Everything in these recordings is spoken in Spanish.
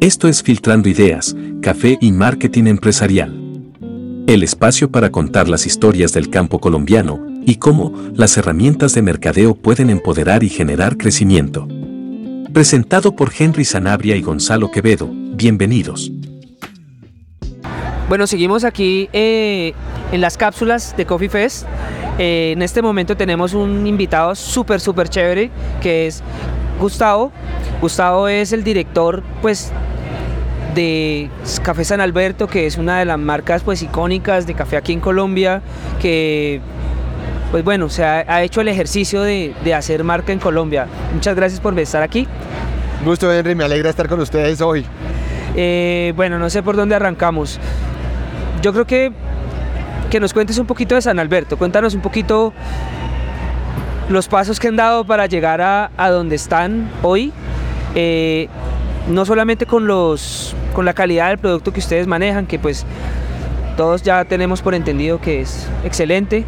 Esto es Filtrando Ideas, Café y Marketing Empresarial. El espacio para contar las historias del campo colombiano y cómo las herramientas de mercadeo pueden empoderar y generar crecimiento. Presentado por Henry Sanabria y Gonzalo Quevedo. Bienvenidos. Bueno, seguimos aquí eh, en las cápsulas de Coffee Fest. Eh, en este momento tenemos un invitado súper, súper chévere que es Gustavo. Gustavo es el director, pues, de Café San Alberto, que es una de las marcas pues icónicas de café aquí en Colombia, que pues bueno, se ha, hecho el ejercicio de, hacer marca en Colombia. Muchas gracias por estar aquí. Gusto, Henry, me alegra estar con ustedes hoy. Eh, bueno, no sé por dónde arrancamos. Yo creo que que nos cuentes un poquito de San Alberto. Cuéntanos un poquito los pasos que han dado para llegar a, donde están hoy. Eh, no solamente con los con la calidad del producto que ustedes manejan, que pues todos ya tenemos por entendido que es excelente,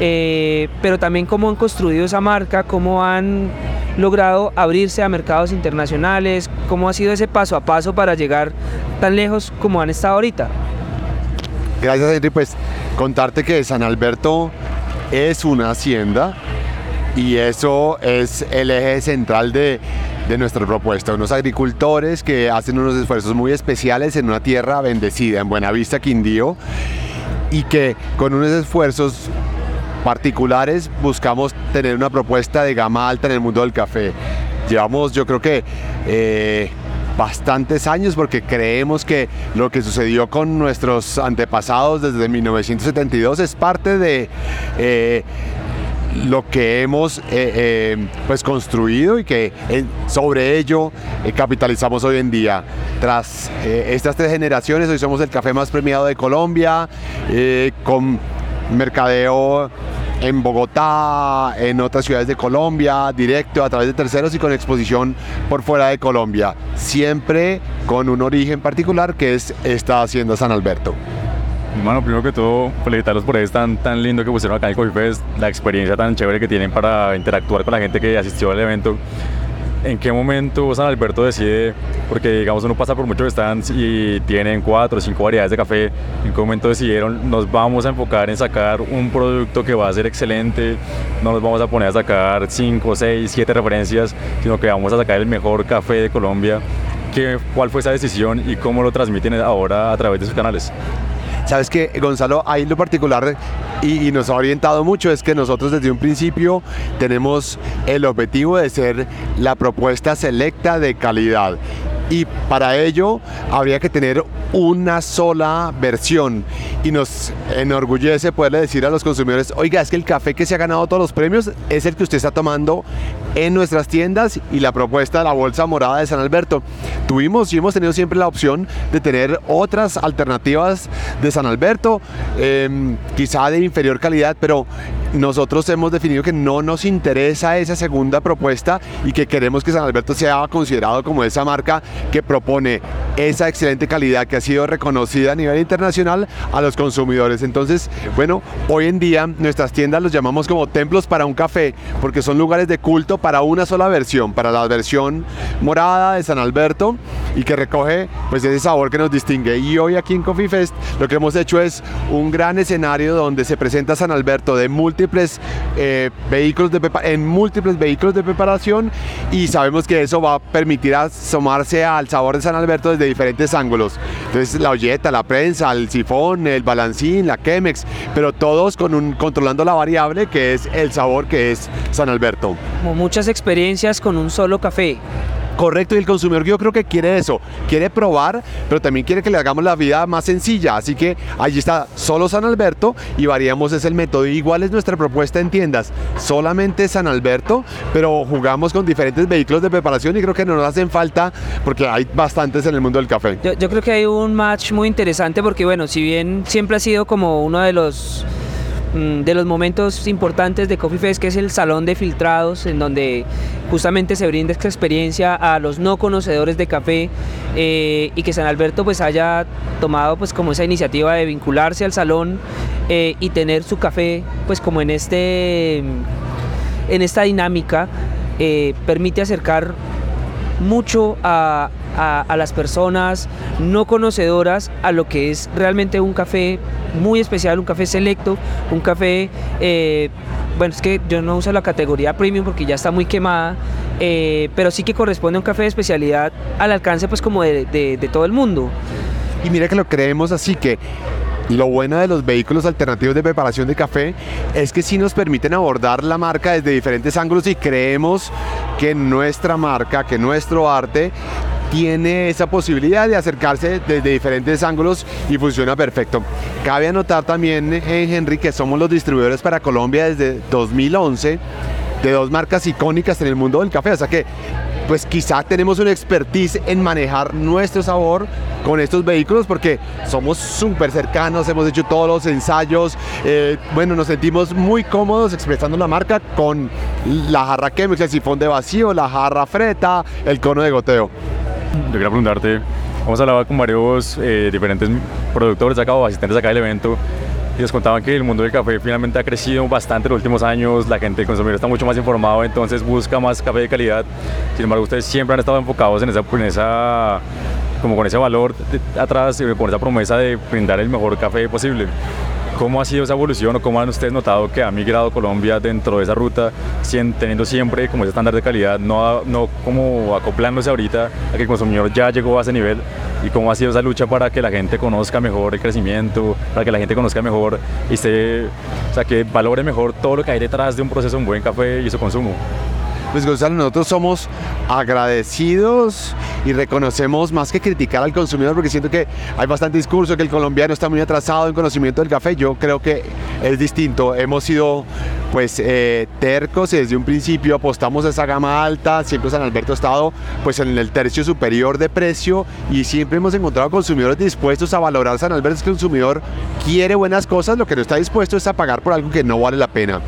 eh, pero también cómo han construido esa marca, cómo han logrado abrirse a mercados internacionales, cómo ha sido ese paso a paso para llegar tan lejos como han estado ahorita. Gracias Henry, pues contarte que San Alberto es una hacienda y eso es el eje central de, de nuestra propuesta. Unos agricultores que hacen unos esfuerzos muy especiales en una tierra bendecida, en Buenavista, Quindío, y que con unos esfuerzos particulares buscamos tener una propuesta de gama alta en el mundo del café. Llevamos, yo creo que... Eh, bastantes años porque creemos que lo que sucedió con nuestros antepasados desde 1972 es parte de eh, lo que hemos eh, eh, pues construido y que sobre ello eh, capitalizamos hoy en día. Tras estas tres generaciones, hoy somos el café más premiado de Colombia, con mercadeo en Bogotá, en otras ciudades de Colombia, directo a través de terceros y con exposición por fuera de Colombia, siempre con un origen particular que es esta hacienda San Alberto. Bueno, primero que todo, felicitarlos por eso tan, tan lindo que pusieron acá en el Coffee Fest, la experiencia tan chévere que tienen para interactuar con la gente que asistió al evento. ¿En qué momento San Alberto decide, porque digamos uno pasa por muchos stands y tienen cuatro o cinco variedades de café, en qué momento decidieron nos vamos a enfocar en sacar un producto que va a ser excelente, no nos vamos a poner a sacar cinco, seis, siete referencias, sino que vamos a sacar el mejor café de Colombia? ¿Qué, ¿Cuál fue esa decisión y cómo lo transmiten ahora a través de sus canales? Sabes que Gonzalo, ahí lo particular y, nos ha orientado mucho es que nosotros desde un principio tenemos el objetivo de ser la propuesta selecta de calidad. Y para ello habría que tener una sola versión. Y nos enorgullece poderle decir a los consumidores, oiga, es que el café que se ha ganado todos los premios es el que usted está tomando en nuestras tiendas y la propuesta de la bolsa morada de San Alberto. Tuvimos y hemos tenido siempre la opción de tener otras alternativas de San Alberto, em, quizá de inferior calidad, pero nosotros hemos definido que no nos interesa esa segunda propuesta y que queremos que San Alberto sea considerado como esa marca que propone esa excelente calidad que ha sido reconocida a nivel internacional a los consumidores. Entonces, bueno, hoy en día nuestras tiendas los llamamos como templos para un café, porque son lugares de culto para una sola versión, para la versión morada de San Alberto y que recoge pues ese sabor que nos distingue. Y hoy aquí en Coffee Fest lo que hemos hecho es un gran escenario donde se presenta San Alberto de múltiples eh, vehículos de en múltiples vehículos de preparación y sabemos que eso va a permitir asomarse al sabor de San Alberto desde diferentes ángulos. Entonces la olleta, la prensa, el sifón, el balancín, la Chemex, pero todos con un, controlando la variable que es el sabor que es San Alberto. Como muchas experiencias con un solo café. Correcto, y el consumidor yo creo que quiere eso, quiere probar, pero también quiere que le hagamos la vida más sencilla, así que allí está solo San Alberto y variamos es el método. Igual es nuestra propuesta en tiendas, solamente San Alberto, pero jugamos con diferentes vehículos de preparación y creo que no nos hacen falta porque hay bastantes en el mundo del café. Yo, yo creo que hay un match muy interesante porque bueno, si bien siempre ha sido como uno de los de los momentos importantes de Coffee Fest, que es el salón de filtrados, en donde justamente se brinda esta experiencia a los no conocedores de café eh, y que San Alberto pues haya tomado pues como esa iniciativa de vincularse al salón eh, y tener su café pues como en este en esta dinámica eh, permite acercar mucho a, a, las personas no conocedoras a lo que es realmente un café muy especial, un café selecto, un café, eh, bueno, es que yo no uso la categoría premium porque ya está muy quemada, eh, pero sí que corresponde a un café de especialidad al alcance pues como de, de todo el mundo. Y mira que lo creemos así que lo bueno de los vehículos alternativos de preparación de café es que sí nos permiten abordar la marca desde diferentes ángulos y creemos que nuestra marca, que nuestro arte tiene esa posibilidad de acercarse desde diferentes ángulos y funciona perfecto. Cabe anotar también, eh, Henry, que somos los distribuidores para Colombia desde 2011 de dos marcas icónicas en el mundo del café, o sea que pues quizá tenemos una expertise en manejar nuestro sabor con estos vehículos porque somos súper cercanos, hemos hecho todos los ensayos, eh, bueno, nos sentimos muy cómodos expresando la marca con la jarra Chemex, el sifón de vacío, la jarra freta, el cono de goteo. Yo quería preguntarte, hemos hablado con varios eh, diferentes productores acá o asistentes acá del evento y nos contaban que el mundo del café finalmente ha crecido bastante en los últimos años, la gente, el consumidor está mucho más informado, entonces busca más café de calidad. Sin embargo, ustedes siempre han estado enfocados en esa, en esa como con ese valor atrás, con esa promesa de brindar el mejor café posible. ¿Cómo ha sido esa evolución o cómo han ustedes notado que ha migrado Colombia dentro de esa ruta, teniendo siempre como ese estándar de calidad, no, no como acoplándose ahorita a que el consumidor ya llegó a ese nivel? ¿Y cómo ha sido esa lucha para que la gente conozca mejor el crecimiento, para que la gente conozca mejor y se, o sea, que valore mejor todo lo que hay detrás de un proceso de un buen café y su consumo? Pues Gonzalo, nosotros somos agradecidos y reconocemos más que criticar al consumidor, porque siento que hay bastante discurso que el colombiano está muy atrasado en conocimiento del café. Yo creo que es distinto. Hemos sido pues eh, tercos y desde un principio apostamos a esa gama alta. Siempre San Alberto ha estado pues en el tercio superior de precio y siempre hemos encontrado consumidores dispuestos a valorar San Alberto. El consumidor quiere buenas cosas, lo que no está dispuesto es a pagar por algo que no vale la pena.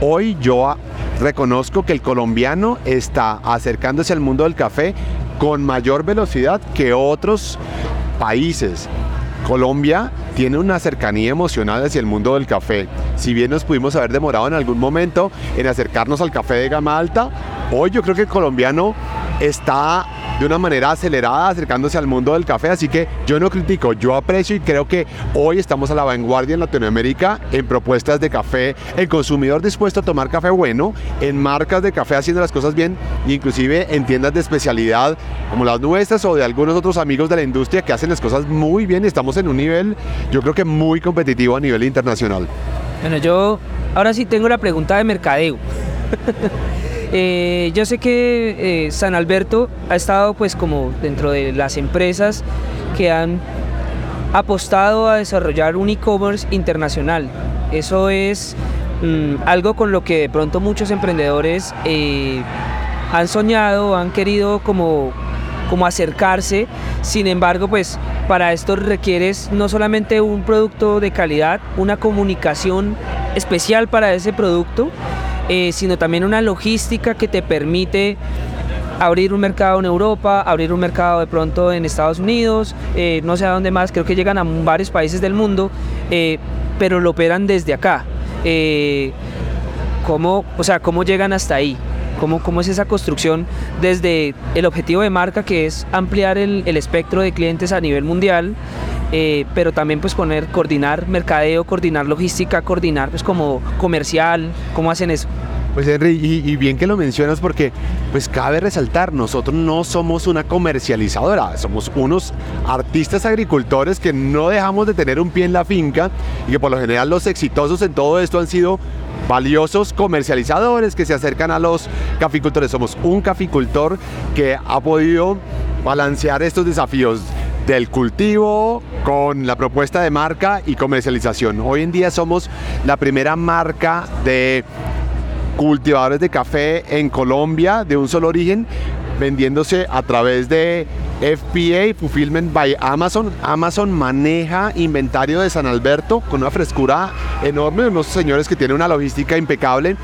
Hoy yo reconozco que el colombiano está acercándose al mundo del café con mayor velocidad que otros países. Colombia tiene una cercanía emocional hacia el mundo del café. Si bien nos pudimos haber demorado en algún momento en acercarnos al café de gama alta, hoy yo creo que el colombiano está de una manera acelerada acercándose al mundo del café, así que yo no critico, yo aprecio y creo que hoy estamos a la vanguardia en Latinoamérica en propuestas de café, el consumidor dispuesto a tomar café bueno, en marcas de café haciendo las cosas bien, inclusive en tiendas de especialidad como las nuestras o de algunos otros amigos de la industria que hacen las cosas muy bien estamos en un nivel, yo creo que muy competitivo a nivel internacional. Bueno, yo ahora sí tengo la pregunta de mercadeo. Eh, yo sé que eh, San Alberto ha estado pues como dentro de las empresas que han apostado a desarrollar un e-commerce internacional. Eso es mm, algo con lo que de pronto muchos emprendedores eh, han soñado, han querido como, como acercarse. Sin embargo, pues para esto requieres no solamente un producto de calidad, una comunicación especial para ese producto, eh, sino también una logística que te permite abrir un mercado en Europa, abrir un mercado de pronto en Estados Unidos, eh, no sé a dónde más, creo que llegan a varios países del mundo, eh, pero lo operan desde acá. ¿cómo, o sea, ¿Cómo llegan hasta ahí? ¿Cómo, ¿Cómo, es esa construcción desde el objetivo de marca que es ampliar el, el espectro de clientes a nivel mundial eh, pero también pues poner, coordinar mercadeo, coordinar logística, coordinar pues como comercial, ¿cómo hacen eso? Pues Henry, y, bien que lo mencionas porque pues cabe resaltar, nosotros no somos una comercializadora, somos unos artistas agricultores que no dejamos de tener un pie en la finca y que por lo general los exitosos en todo esto han sido valiosos comercializadores que se acercan a los caficultores. Somos un caficultor que ha podido balancear estos desafíos del cultivo con la propuesta de marca y comercialización. Hoy en día somos la primera marca de cultivadores de café en Colombia de un solo origen vendiéndose a través de FPA, Fulfillment by Amazon. Amazon maneja inventario de San Alberto con una frescura enorme, unos señores que tienen una logística impecable.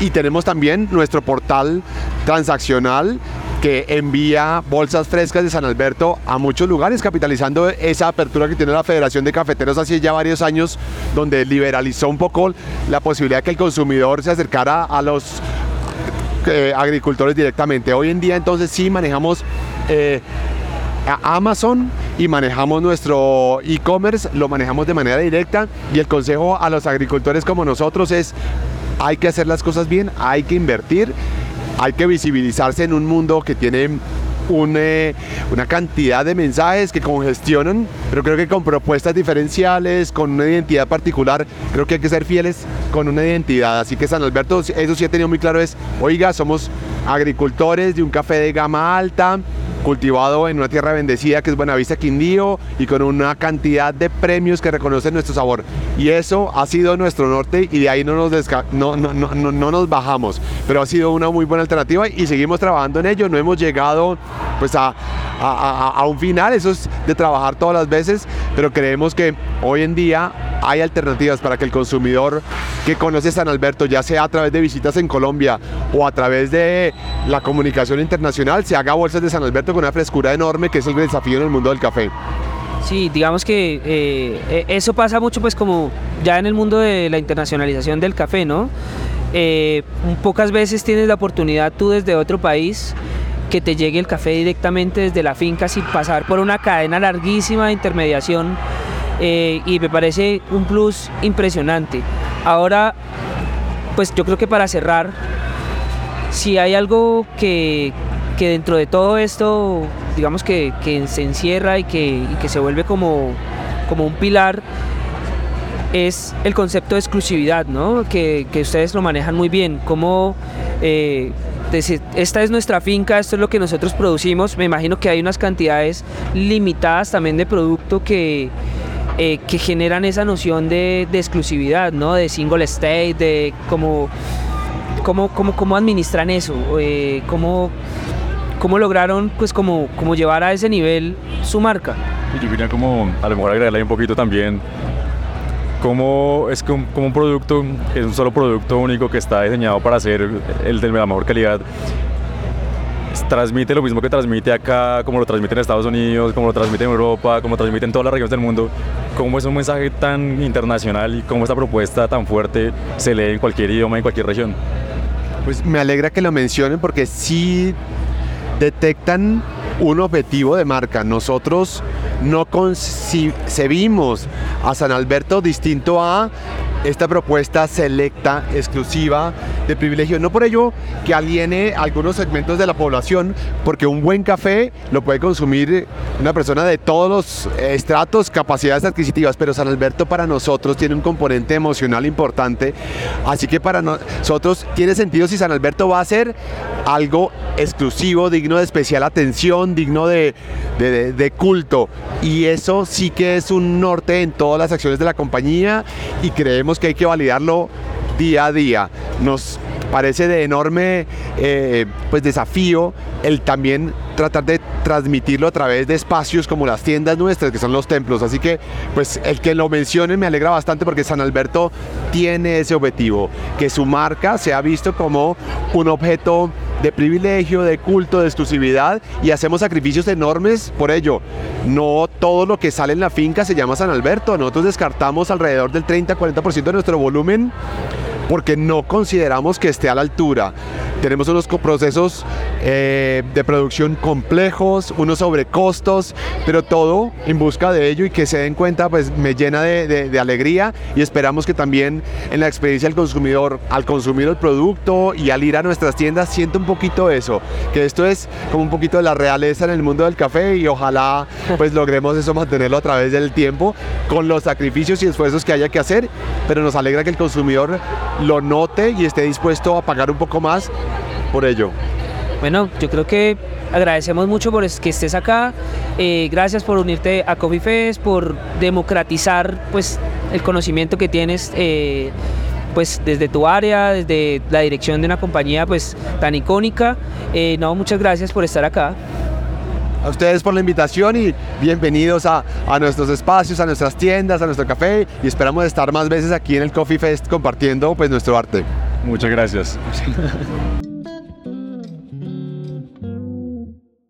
Y tenemos también nuestro portal transaccional que envía bolsas frescas de San Alberto a muchos lugares, capitalizando esa apertura que tiene la Federación de Cafeteros hace ya varios años, donde liberalizó un poco la posibilidad que el consumidor se acercara a los eh, agricultores directamente. Hoy en día entonces sí manejamos... Eh, Amazon y manejamos nuestro e-commerce, lo manejamos de manera directa y el consejo a los agricultores como nosotros es hay que hacer las cosas bien, hay que invertir, hay que visibilizarse en un mundo que tiene una cantidad de mensajes que congestionan, pero creo que con propuestas diferenciales, con una identidad particular, creo que hay que ser fieles con una identidad. Así que San Alberto, eso sí he tenido muy claro, es, oiga, somos agricultores de un café de gama alta, cultivado en una tierra bendecida que es Buenavista Quindío y con una cantidad de premios que reconocen nuestro sabor. Y eso ha sido nuestro norte y de ahí no nos, no, no, no, no, nos bajamos. Pero ha sido una muy buena alternativa y seguimos trabajando en ello. No hemos llegado pues a, a, a un final, eso es de trabajar todas las veces, pero creemos que hoy en día hay alternativas para que el consumidor que conoce San Alberto, ya sea a través de visitas en Colombia o a través de la comunicación internacional, se haga bolsas de San Alberto con una frescura enorme que es el desafío en el mundo del café. Sí, digamos que eh, e, eso pasa mucho pues como ya en el mundo de la internacionalización del café, ¿no? Eh, pocas veces tienes la oportunidad tú desde otro país que te llegue el café directamente desde la finca sin pasar por una cadena larguísima de intermediación eh, y me parece un plus impresionante. Ahora, pues yo creo que para cerrar, si hay algo que, dentro de todo esto, digamos que, se encierra y que, se vuelve como, como un pilar, es el concepto de exclusividad, ¿no? que, ustedes lo manejan muy bien, como eh, esta es nuestra finca, esto es lo que nosotros producimos, me imagino que hay unas cantidades limitadas también de producto que, eh, que generan esa noción de, exclusividad, ¿no? de single state, de cómo, cómo, cómo, cómo administran eso, eh, cómo, cómo lograron pues como, como llevar a ese nivel su marca. yo quería como a lo mejor agregarle un poquito también cómo es como un producto, es un solo producto único que está diseñado para ser el de la mejor calidad, transmite lo mismo que transmite acá, como lo transmite en Estados Unidos, como lo transmite en Europa, como lo transmite en todas las regiones del mundo, cómo es un mensaje tan internacional y cómo esta propuesta tan fuerte se lee en cualquier idioma, en cualquier región. Pues me alegra que lo mencionen porque sí detectan un objetivo de marca. Nosotros no concebimos a San Alberto distinto a esta propuesta selecta, exclusiva, de privilegio. No por ello que aliene algunos segmentos de la población, porque un buen café lo puede consumir una persona de todos los estratos, capacidades adquisitivas, pero San Alberto para nosotros tiene un componente emocional importante, así que para nosotros tiene sentido si San Alberto va a ser algo exclusivo, digno de especial atención, digno de, de, culto. Y eso sí que es un norte en todas las acciones de la compañía y creemos que hay que validarlo día a día. Nos parece de enorme eh, pues desafío el también tratar de transmitirlo a través de espacios como las tiendas nuestras, que son los templos. Así que, pues el que lo mencione me alegra bastante porque San Alberto tiene ese objetivo, que su marca se ha visto como un objeto de privilegio, de culto, de exclusividad y hacemos sacrificios enormes por ello. No todo lo que sale en la finca se llama San Alberto, nosotros descartamos alrededor del 30-40% de nuestro volumen porque no consideramos que esté a la altura. Tenemos unos procesos eh, de producción complejos, unos sobrecostos, pero todo en busca de ello y que se den cuenta, pues me llena de, alegría y esperamos que también en la experiencia del consumidor, al consumir el producto y al ir a nuestras tiendas, sienta un poquito eso, que esto es como un poquito de la realeza en el mundo del café y ojalá pues logremos eso mantenerlo a través del tiempo con los sacrificios y esfuerzos que haya que hacer, pero nos alegra que el consumidor lo note y esté dispuesto a pagar un poco más por ello. Bueno, yo creo que agradecemos mucho por que estés acá. Eh, gracias por unirte a Coffee Fest, por democratizar pues, el conocimiento que tienes eh, pues, desde tu área, desde la dirección de una compañía pues, tan icónica. Eh, no, muchas gracias por estar acá. A ustedes por la invitación y bienvenidos a, a, nuestros espacios, a nuestras tiendas, a nuestro café y esperamos estar más veces aquí en el Coffee Fest compartiendo pues, nuestro arte. Muchas gracias.